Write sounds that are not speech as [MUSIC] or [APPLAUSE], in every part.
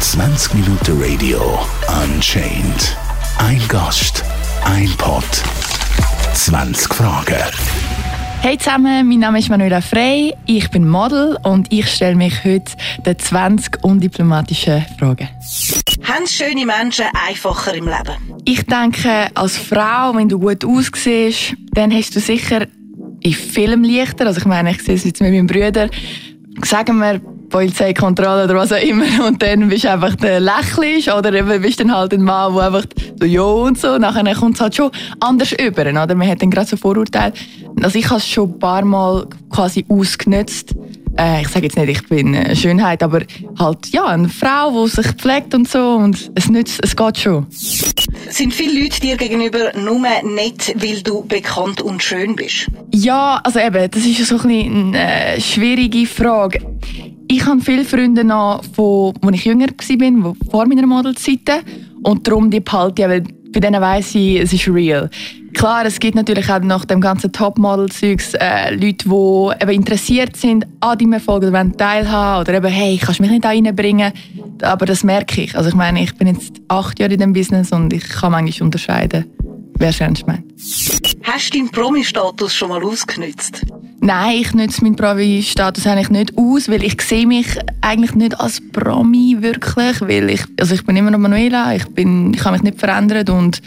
20 Minuten Radio Unchained. Ein Gast, ein Pod, 20 Fragen. Hey zusammen, mein Name ist Manuela Frey, ich bin Model und ich stelle mich heute den 20 undiplomatischen Fragen. Haben schöne Menschen einfacher im Leben? Ich denke, als Frau, wenn du gut aussiehst, dann hast du sicher in Film leichter. Also ich meine, ich sehe es jetzt mit meinem Bruder. Sagen wir, Polizeikontrolle oder was auch immer [LAUGHS] und dann bist du einfach der Lächeln oder bist dann halt ein Mann, der einfach so «Ja» und so, nachher kommt es halt schon anders über, oder? Man hat dann gerade so Vorurteile. Also ich habe es schon ein paar Mal quasi ausgenutzt. Äh, ich sage jetzt nicht, ich bin eine Schönheit, aber halt, ja, eine Frau, die sich pflegt und so und es nützt, es geht schon. Sind viele Leute dir gegenüber nur nett, weil du bekannt und schön bist? Ja, also eben, das ist so ein eine äh, schwierige Frage. Ich habe viele Freunde noch, von, als ich jünger war, vor meiner Modelzeit. Und darum die behalte ich, weil bei denen weiss ich, es ist real. Klar, es gibt natürlich auch nach dem ganzen Topmodel-Zeugs äh, Leute, die eben interessiert sind an deinem Erfolg oder wollen teilhaben oder eben, hey, kannst du mich nicht da reinbringen? Aber das merke ich. Also ich meine, ich bin jetzt acht Jahre in dem Business und ich kann manchmal unterscheiden, wer es ernst meint. Hast du deinen Promi-Status schon mal ausgenutzt? Nein, ich nutze meinen Promi-Status eigentlich nicht aus, weil ich sehe mich eigentlich nicht als Promi wirklich, weil ich, also ich bin immer noch Manuela, ich bin, ich habe mich nicht verändert und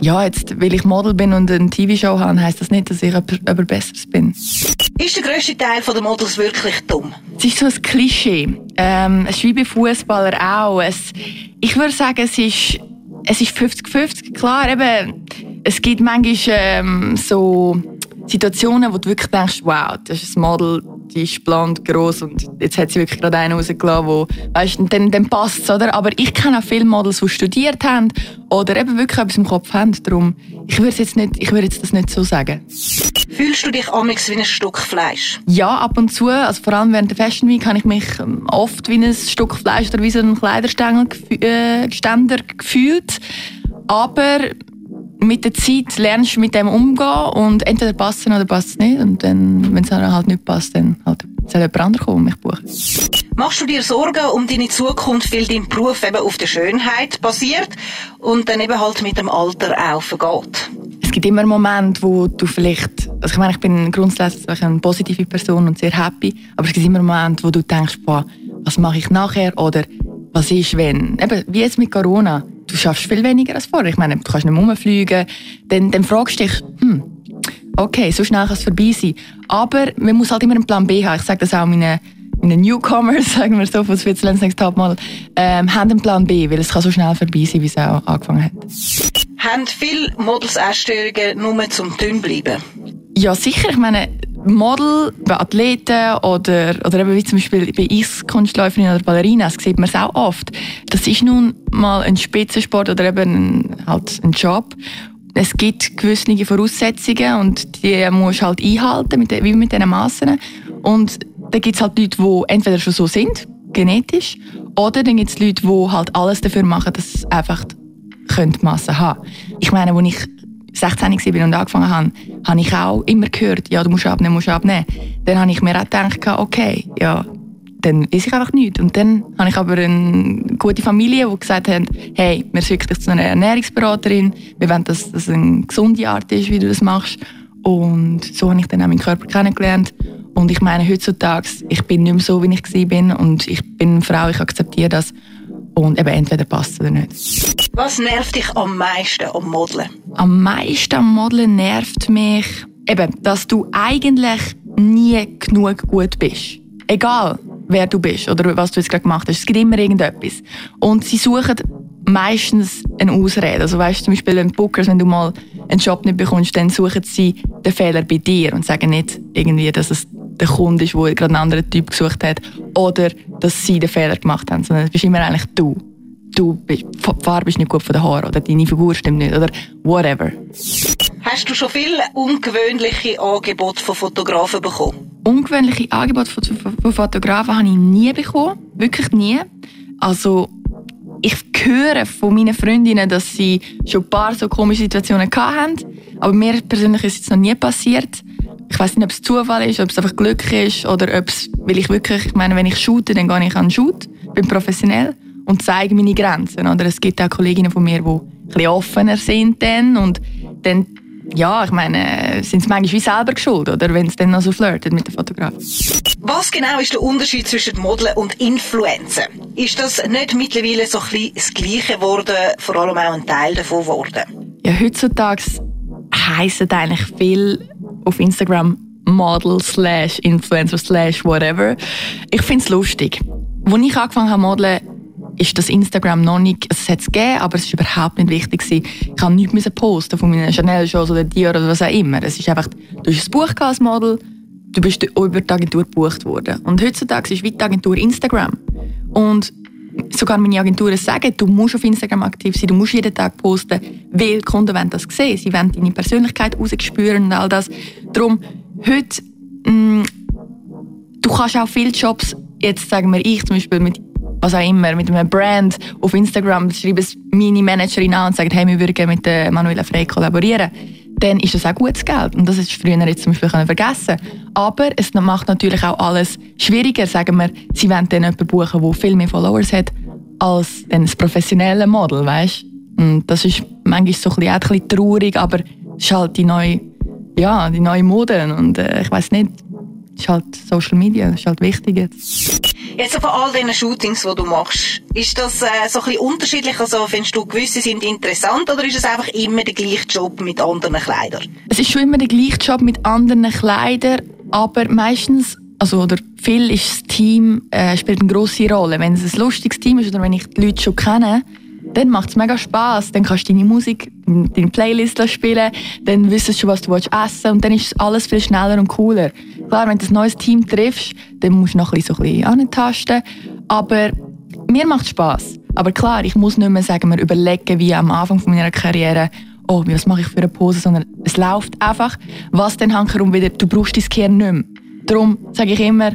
ja, jetzt, weil ich Model bin und eine TV-Show habe, heisst das nicht, dass ich jemand Besseres bin. Ist der grösste Teil der Models wirklich dumm? Es ist so ein Klischee. Ähm, es ist wie bei Fußballer auch. Es, ich würde sagen, es ist es ist 50-50. Klar, eben, es gibt manchmal ähm, so Situationen, wo du wirklich denkst, wow, das ist ein Model, die ist blond, groß und jetzt hat sie wirklich gerade einen rausgelassen, wo, weißt, dann, dann passt es, oder? Aber ich kenne auch viele Models, die studiert haben oder eben wirklich etwas im Kopf haben. Darum, ich würde jetzt nicht, ich würde jetzt das nicht so sagen. Fühlst du dich amix wie ein Stück Fleisch? Ja, ab und zu. Also vor allem während der Fashion Week habe ich mich ähm, oft wie ein Stück Fleisch oder wie so ein Kleiderständer äh, gefühlt. Aber mit der Zeit lernst du mit dem umgehen und entweder passt es oder passt es nicht. Und dann, wenn es halt nicht passt, dann halt soll jemand anderes kommen und mich buchen. Machst du dir Sorgen um deine Zukunft, weil dein Beruf eben auf der Schönheit basiert und dann eben halt mit dem Alter auch vergeht? Es gibt immer Momente, wo du vielleicht, also ich meine, ich bin grundsätzlich eine positive Person und sehr happy, aber es gibt immer Momente, wo du denkst, boah, was mache ich nachher oder was ist, wenn, eben, wie jetzt mit Corona, du schaffst viel weniger als vorher. Ich meine, du kannst nicht rumfliegen. Dann, dann fragst du dich, hm, okay, so schnell kann es vorbei sein. Aber man muss halt immer einen Plan B haben. Ich sage das auch meinen, meinen Newcomers, [LAUGHS] sagen wir so, von Switzerland's Next Topmodel, ähm, haben einen Plan B, weil es kann so schnell vorbei sein, wie es auch angefangen hat. Haben viele Models Essstörungen nur zum dünn bleiben? Ja, sicher. Ich meine, Model, bei Athleten oder, oder eben wie zum Beispiel bei Eiskunstläuferinnen oder Ballerinas sieht man es auch oft. Das ist nun mal ein Spitzensport oder eben ein, halt ein Job. Es gibt gewisse Voraussetzungen und die musst du halt einhalten, mit, wie mit diesen Massen. Und dann gibt es halt Leute, die entweder schon so sind, genetisch, oder dann gibt es Leute, die halt alles dafür machen, dass sie einfach Massen haben Ich meine, als ich 16 war und angefangen habe, habe ich auch immer gehört, ja, du musst abnehmen, musst abnehmen. Dann habe ich mir auch gedacht, okay, ja, dann weiß ich einfach nichts. Und dann habe ich aber eine gute Familie, die gesagt hat, hey, wir schicken dich zu einer Ernährungsberaterin, wir wollen, dass das eine gesunde Art ist, wie du das machst. Und so habe ich dann auch meinen Körper kennengelernt. Und ich meine, heutzutage, ich bin nicht mehr so, wie ich war und ich bin eine Frau, ich akzeptiere das. Und eben entweder passt oder nicht. Was nervt dich am meisten am Modeln? Am meisten am Modeln nervt mich, eben, dass du eigentlich nie genug gut bist. Egal, wer du bist oder was du jetzt gerade gemacht hast. Es gibt immer irgendetwas. Und sie suchen meistens eine Ausrede. Also weißt du, zum Beispiel ein Bookers, wenn du mal einen Job nicht bekommst, dann suchen sie den Fehler bei dir und sagen nicht irgendwie, dass es der Kunde ist, der gerade einen anderen Typ gesucht hat oder dass sie den Fehler gemacht haben, sondern es bist immer eigentlich du. Du bist, die Farbe ist nicht gut von den Haaren oder deine Figur stimmt nicht oder whatever. Hast du schon viele ungewöhnliche Angebote von Fotografen bekommen? Ungewöhnliche Angebote von, von Fotografen habe ich nie bekommen. Wirklich nie. Also, ich höre von meinen Freundinnen, dass sie schon ein paar so komische Situationen hatten. Aber mir persönlich ist es noch nie passiert. Ich weiß nicht, ob es Zufall ist, ob es einfach Glück ist oder ob es, weil ich wirklich, ich meine, wenn ich shoote, dann gehe ich an den Shoot, bin professionell und zeige meine Grenzen. Oder es gibt auch Kolleginnen von mir, die ein bisschen offener sind dann und dann ja, ich meine, sind sie manchmal wie selber geschuld, oder wenn sie dann noch so flirten mit dem Fotograf. Was genau ist der Unterschied zwischen Modeln und Influencer? Ist das nicht mittlerweile so ein bisschen das Gleiche geworden, vor allem auch ein Teil davon geworden? Ja, heutzutage heissen eigentlich viel auf Instagram Model slash Influencer slash whatever. Ich finde es lustig. Als ich angefangen habe modeln, ist das Instagram noch nicht, also es hat es gegeben, aber es war überhaupt nicht wichtig gewesen. Ich kann nichts posten von meinen Chanel-Shows oder Dior oder was auch immer. Es ist einfach, du hast ein Buch als Model, du bist über die Agentur gebucht worden. Und heutzutage ist die Agentur Instagram. Und sogar meine Agenturen sagen, du musst auf Instagram aktiv sein, du musst jeden Tag posten, weil die Kunden wollen das sehen. Sie wollen deine Persönlichkeit rausspüren und all das. Darum, heute, mh, mm, du kannst auch viele Jobs, jetzt sagen wir ich zum Beispiel mit was auch immer, mit einem Brand auf Instagram schreibe es meine Managerin an und sagt, hey, wir würden mit der Manuela Frey kollaborieren, dann ist das auch gutes Geld. Und das ist früher jetzt zum Beispiel vergessen. Aber es macht natürlich auch alles schwieriger. Sagen wir, sie wollen dann jemanden buchen, der viel mehr Followers hat, als das professionelle Model, weißt? Und das ist manchmal so ein bisschen, ein bisschen traurig, aber es ist halt die neue, ja, die neue Mode. Und äh, ich weiß nicht, es ist halt Social Media, das ist halt wichtig jetzt. Jetzt von all diesen Shootings, die du machst, ist das äh, so ein bisschen unterschiedlich? Also findest du, gewisse sind interessant oder ist es einfach immer der gleiche Job mit anderen Kleidern? Es ist schon immer der gleiche Job mit anderen Kleidern, aber meistens also oder viel ist das Team äh, spielt eine grosse Rolle. Wenn es ein lustiges Team ist oder wenn ich die Leute schon kenne, dann macht es mega Spaß. Dann kannst du deine Musik, deine Playlist spielen, dann wissen du schon, was du essen willst und dann ist alles viel schneller und cooler. Klar, wenn du ein neues Team triffst, dann musst du noch ein bisschen, so ein bisschen antasten. Aber mir macht es Spaß. Aber klar, ich muss nicht mehr sagen, mir überlegen, wie am Anfang meiner Karriere, oh, was mache ich für eine Pose, sondern es läuft einfach. Was dann hankerum wieder, du brauchst dein Gehirn nicht mehr. Darum sage ich immer,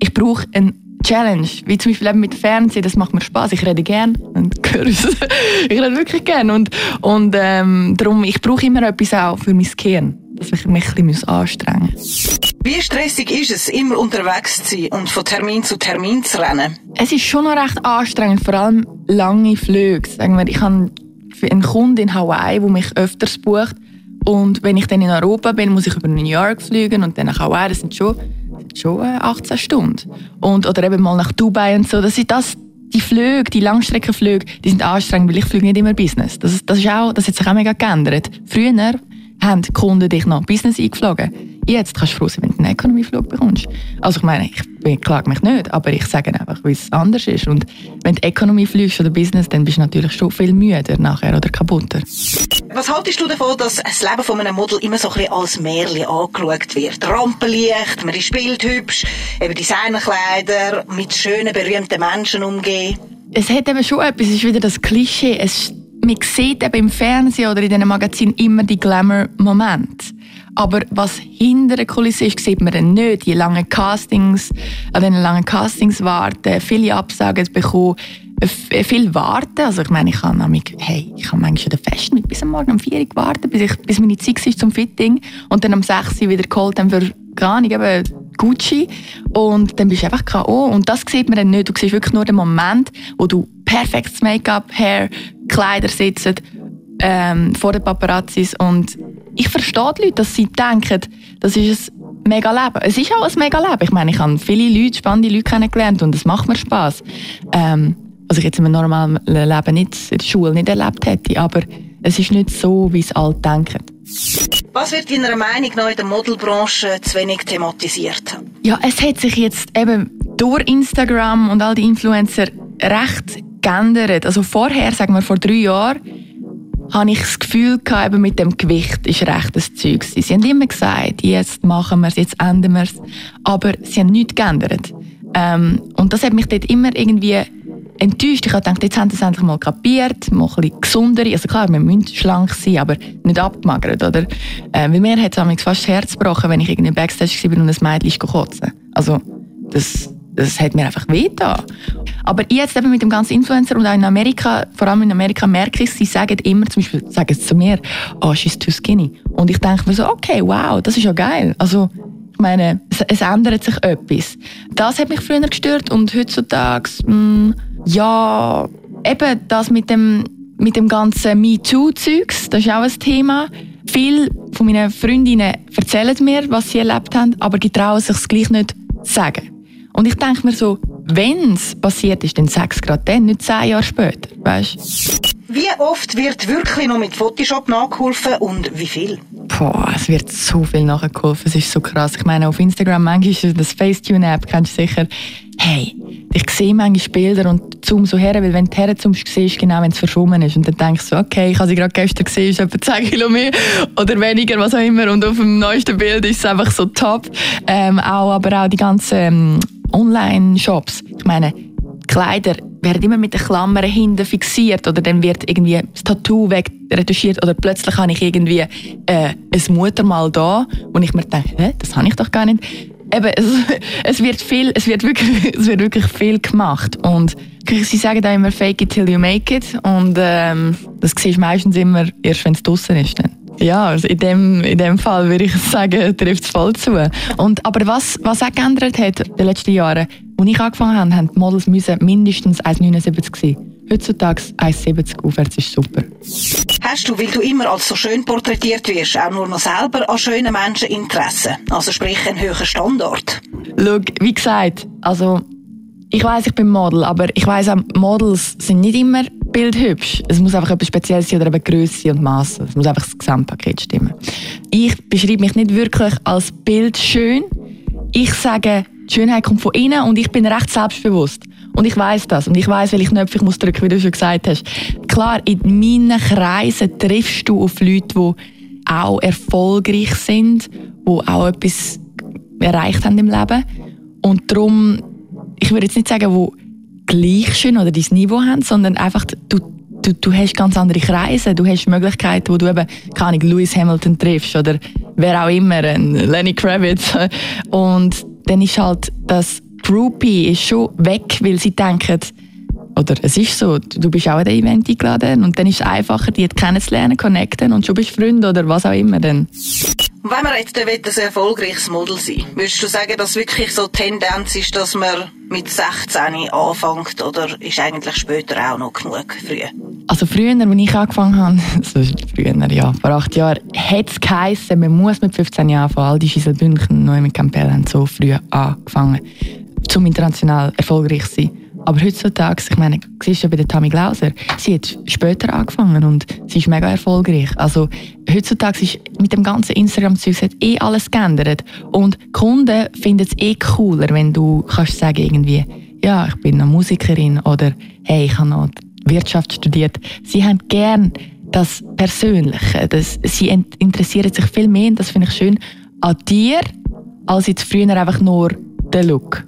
ich brauche einen Challenge, wie zum Beispiel eben mit Fernsehen, das macht mir Spaß. Ich rede gern und [LAUGHS] höre es. ich rede wirklich gern und, und ähm, darum, ich brauche immer etwas auch für mein Gehirn, dass ich mich ein bisschen anstrengen muss. Wie stressig ist es, immer unterwegs zu sein und von Termin zu Termin zu rennen? Es ist schon noch recht anstrengend, vor allem lange Flüge. Sagen wir, ich habe einen Kunden in Hawaii, der mich öfters bucht und wenn ich dann in Europa bin, muss ich über New York fliegen und dann nach Hawaii. Das sind schon schon 18 Stunden. Und, oder eben mal nach Dubai und so. Das sind das, die Flüge, die Langstreckenflüge, die sind anstrengend, weil ich fliege nicht immer Business. Das, das, ist auch, das hat sich auch mega geändert. Früher haben die Kunden dich noch Business eingeflogen. Jetzt kannst du froh sein, wenn du einen Economy-Flug bekommst. Also ich meine, ich, ich klage mich nicht, aber ich sage einfach, wie es anders ist. Und wenn du Economy fliegst oder Business, dann bist du natürlich schon viel müder nachher oder kaputter. Was haltest du davon, dass das Leben von einem Model immer so ein bisschen als Märchen angeschaut wird? Rampenlicht, man ist bildhübsch, eben Designerkleider, mit schönen, berühmten Menschen umgehen. Es hat eben schon etwas, es ist wieder das Klischee. Es, man sieht eben im Fernsehen oder in diesen Magazinen immer die Glamour-Momente. Aber was hinter der Kulisse ist, sieht man dann nicht. Die langen Castings, an den langen Castings warten, viele Absagen bekommen, viel warten. Also ich meine, ich habe nämlich, hey, ich habe manchmal den Fest mit bis am Morgen um 4 Uhr gewartet, bis, ich, bis meine Zeit ist zum Fitting und dann um 6 Uhr wieder geholt haben für, gar nicht, eben Gucci und dann bist du einfach K.O. und das sieht man dann nicht. Du siehst wirklich nur den Moment, wo du perfektes Make-up, Hair, Kleider sitzen ähm, vor den Paparazzis und ich verstehe die Leute, dass sie denken, das ist ein mega Leben. Es ist auch ein mega Leben. Ich meine, ich habe viele Leute, spannende Leute kennengelernt und es macht mir Spaß. Ähm, was ich jetzt in meinem normalen Leben nicht, in der Schule nicht erlebt hätte, aber es ist nicht so, wie es alle denken. Was wird deiner Meinung nach in der Modelbranche zu wenig thematisiert? Ja, es hat sich jetzt eben durch Instagram und all die Influencer recht geändert. Also vorher, sagen wir vor drei Jahren, habe ich das Gefühl gehabt, eben mit dem Gewicht ist recht das Zeug. Sie haben immer gesagt, jetzt machen wir es, jetzt ändern wir es. Aber sie haben nichts geändert. Ähm, und das hat mich dort immer irgendwie enttäuscht. Ich habe gedacht, jetzt haben sie es endlich mal kapiert, mal ein bisschen gesundere. Also klar, wir müssen schlank sein, aber nicht abgemagert, oder? Äh, weil mir hat es fast das Herz gebrochen, wenn ich irgendwie Backstage war und ein Mädchen kotzen. Also, das, das hat mir einfach wehgetan. Aber jetzt eben mit dem ganzen Influencer und auch in Amerika, vor allem in Amerika merke ich, sie sagen immer, zum Beispiel sagen sie zu mir, oh, she's too skinny. Und ich denke mir so, okay, wow, das ist ja geil. Also, ich meine, es, es ändert sich etwas. Das hat mich früher gestört und heutzutage, mh, mm, ja, eben das mit dem, mit dem ganzen MeToo-Zeugs, das ist auch ein Thema. Viele von meinen Freundinnen erzählen mir, was sie erlebt haben, aber die trauen sich es gleich nicht zu sagen. Und ich denke mir so, wenn es passiert ist, dann sag es gerade dann, nicht zehn Jahre später. Weißt? Wie oft wird wirklich noch mit Photoshop nachgeholfen und wie viel? Boah, es wird so viel nachgeholfen. Es ist so krass. Ich meine, auf Instagram manchmal das Facetune-App, kennst du sicher. Hey, ich sehe manchmal Bilder und zoom so her, weil wenn du herzoomst, siehst du genau, wenn es verschwommen ist. Und dann denkst du so, okay, ich habe sie gerade gestern gesehen, ist etwa 10 Kilo mehr oder weniger, was auch immer. Und auf dem neuesten Bild ist es einfach so top. Ähm, auch, aber auch die ganzen ähm, Online-Shops. Ich meine, Kleider werden immer mit den Klammern hinten fixiert oder dann wird irgendwie das Tattoo wegretuschiert oder plötzlich habe ich irgendwie äh, ein Muttermal da und ich mir denke, Hä, das habe ich doch gar nicht. Eben, es, [LAUGHS] es, wird viel, es wird wirklich, [LAUGHS] es wird wirklich viel gemacht und sie sagen auch immer fake it till you make it und ähm, das siehst du meistens immer erst, wenn es draußen ist. Dann. Ja, also in dem, in dem Fall würde ich sagen, [LAUGHS] trifft es voll zu. Und, aber was, was auch geändert hat in den letzten Jahren, als ich angefangen habe, haben die Models müssen mindestens 1,79 sein. Heutzutage 1,70 aufwärts ist super. Hast du, weil du immer als so schön porträtiert wirst, auch nur noch selber an schönen Menschen Interesse? Also sprich einen höheren Standard? Schau, wie gesagt, also ich weiß, ich bin Model, aber ich weiß auch, Models sind nicht immer bildhübsch. Es muss einfach etwas Spezielles sein oder eben Größe und Maße. Es muss einfach das Gesamtpaket stimmen. Ich beschreibe mich nicht wirklich als bildschön. Ich sage, die Schönheit kommt von innen und ich bin recht selbstbewusst. Und ich weiß das. Und ich weiß, welche Knöpfe ich muss drücken, wie du schon gesagt hast. Klar, in meinen Kreisen triffst du auf Leute, die auch erfolgreich sind, die auch etwas erreicht haben im Leben. Und darum, ich würde jetzt nicht sagen, wo gleich schön oder dein Niveau haben, sondern einfach, du, du, du hast ganz andere Kreise, du hast Möglichkeiten, wo du eben, keine Ahnung, Lewis Hamilton triffst oder wer auch immer, Lenny Kravitz. Und dann ist halt das Groupie ist schon weg, weil sie denken, oder es ist so, du bist auch an den Event eingeladen und dann ist es einfacher, die kennenzulernen, connecten und schon bist du Freund oder was auch immer. Dann. Wenn man jetzt ein erfolgreiches Model sein würdest du sagen, dass wirklich so die Tendenz ist, dass man mit 16 anfängt oder ist eigentlich später auch noch genug früh? Also früher, als ich angefangen habe, [LAUGHS] also früher, ja, vor acht Jahren, hat es geheißen, man muss mit 15 Jahren anfangen. All die Schieselbünchen, neu mit Campbell, haben so früh angefangen, zum international erfolgreich zu sein. Aber heutzutage, ich meine, siehst du bei der Tammy Glauser, sie hat später angefangen und sie ist mega erfolgreich. Also heutzutage ist mit dem ganzen Instagram-Zeug eh alles geändert. Und Kunden finden es eh cooler, wenn du kannst sagen irgendwie, ja, ich bin eine Musikerin oder hey, ich habe noch Wirtschaft studiert. Sie haben gern das Persönliche. Das, sie interessieren sich viel mehr, und das finde ich schön, an dir, als jetzt früher einfach nur den Look.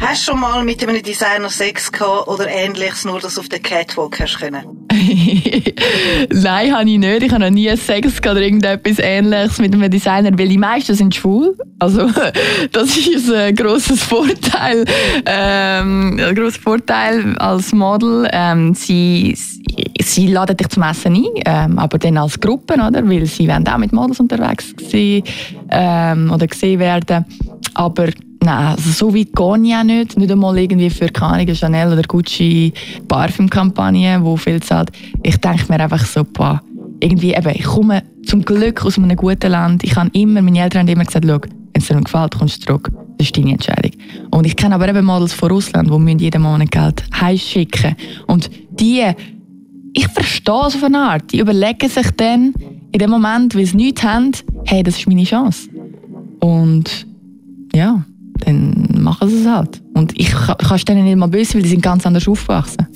Hast du schon mal mit einem Designer Sex gehabt oder ähnliches, nur dass du auf der Catwalk hast können? [LAUGHS] Nein, habe ich nicht. Ich habe noch nie Sex oder irgendetwas Ähnliches mit einem Designer, weil die meisten sind schwul. Also, [LAUGHS] das ist ein grosses Vorteil. Ähm, ein grosser Vorteil als Model. Ähm, sie, sie laden dich zum Essen ein, ähm, aber dann als Gruppe, oder? Weil sie wollen auch mit Models unterwegs sein ähm, oder gesehen werden. Aber Nein, also so weit gehe ich auch nicht. Nicht einmal irgendwie für keine Chanel oder Gucci Parfümkampagne, wo viel zahlt. Ich denke mir einfach so, boah, irgendwie eben, ich komme zum Glück aus einem guten Land. Ich habe immer, meine Eltern haben immer gesagt, schau, wenn es dir gefällt, kommst du zurück. Das ist deine Entscheidung. Und ich kenne aber eben Models von Russland, die jeden Monat Geld heimschicken Und die, ich verstehe es auf eine Art, die überlegen sich dann in dem Moment, weil sie nichts haben, hey, das ist meine Chance. Und ja, dann machen sie es halt. Und ich kann es denen nicht mal böse, weil die sind ganz anders aufgewachsen.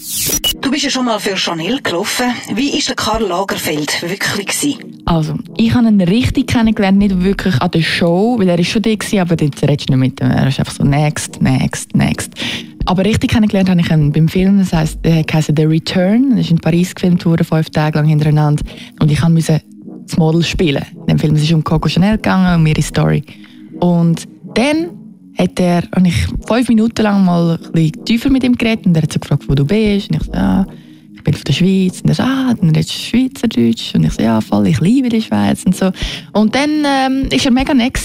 Du bist ja schon mal für Chanel gelaufen. Wie war der Karl Lagerfeld wirklich? Gewesen? Also, ich habe ihn richtig kennengelernt, nicht wirklich an der Show, weil er ist schon da war, aber jetzt redest du nicht mit ihm. Er ist einfach so next, next, next. Aber richtig kennengelernt habe ich ihn beim Film, das heisst, er heisst The Return. Er ist in Paris gefilmt worden, fünf Tage lang hintereinander. Und ich musste das Model spielen. In dem Film es ist um Coco Chanel gegangen, um ihre Story. Und dann hat er, habe ich fünf Minuten lang mal ein tiefer mit ihm geredet und er hat so gefragt, wo du bist. Und ich so, ja, ich bin von der Schweiz. Und er so, ah, dann redest du Schweizerdeutsch. Und ich so, ja, voll, ich liebe die Schweiz und so. Und dann ähm, er mega nett.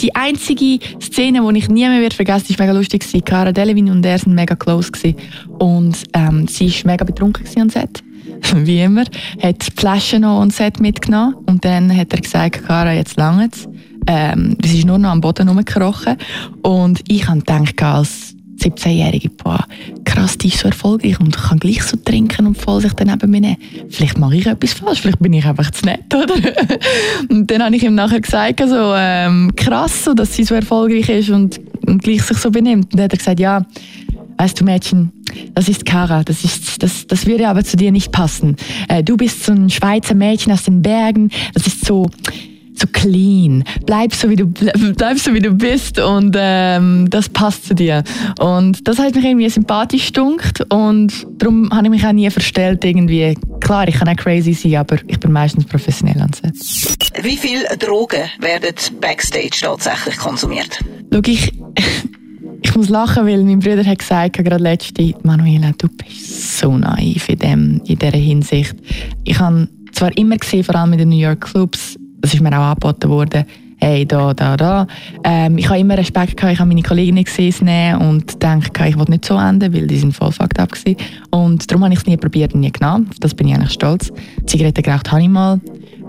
Die einzige Szene, die ich nie mehr wird vergessen, ist mega lustig. Cara Delevingne und er sind mega close gewesen. Und ähm, sie ist mega betrunken am Set. [LAUGHS] Wie immer. Hat die Flaschen noch und Set mitgenommen. Und dann hat er gesagt, Cara, jetzt langt's. Ähm, es ist nur noch am Boden rumgekrochen. Und ich habe gedacht, als 17-Jährige, boah, krass, die ist so erfolgreich und kann gleich so trinken und voll sich dann neben mir nehmen. Vielleicht mache ich etwas falsch, vielleicht bin ich einfach zu nett, oder? [LAUGHS] und dann habe ich ihm nachher gesagt, so, ähm, krass, so, dass sie so erfolgreich ist und, und gleich sich so benimmt. Und dann hat er gesagt, ja, weißt du Mädchen, das ist Kara, das, ist, das, das würde aber zu dir nicht passen. Äh, du bist so ein Schweizer Mädchen aus den Bergen, das ist so so clean. Bleib so wie du [LAUGHS] bleib so wie du bist und ähm, das passt zu dir. Und das hat mich irgendwie sympathisch gestunkt und darum habe ich mich auch nie verstellt irgendwie. Klar, ich kann auch crazy sein, aber ich bin meistens professionell an Wie viele Drogen werden backstage tatsächlich konsumiert? Schau, ich, [LAUGHS] ich muss lachen, weil mein Bruder hat gesagt, gerade letzte, Manuela, du bist so naiv in, dem, in dieser Hinsicht. Ich habe zwar immer gesehen, vor allem in den New York Clubs, das ist mir auch angeboten worden, hey, da, da, da. Ähm, ich habe immer Respekt gehabt, ich habe meine Kolleginnen gesehen und denke, ich wollte nicht so enden, weil die sind voll fucked up gewesen. Und darum habe ich es nie probiert und nie genommen. Das bin ich eigentlich stolz. Zigaretten geraucht habe ich mal.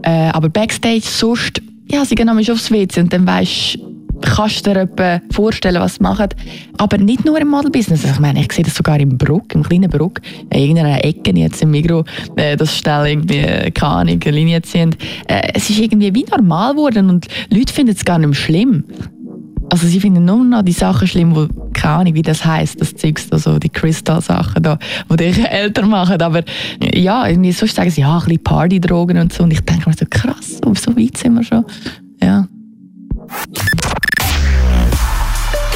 Äh, aber Backstage sonst, ja, sie gehen manchmal aufs WC und dann weisst kannst dir vorstellen, was sie machen. Aber nicht nur im Modelbusiness. Ich meine, ich sehe das sogar im Bruck, im kleinen Bruck, in irgendeiner Ecke jetzt im Mikro, äh, dass schnell irgendwie, äh, keine Ahnung, Linie ziehen. Äh, es ist irgendwie wie normal geworden und Leute finden es gar nicht mehr schlimm. Also sie finden nur noch die Sachen schlimm, wo keine Ahnung, wie das heißt, das Zeugs, also die Crystal-Sachen da, die dich [LAUGHS] älter machen. Aber ja, irgendwie sonst sagen sie, ja, ein bisschen Partydrogen und so. Und ich denke mir so, krass, so weit sind wir schon. Ja.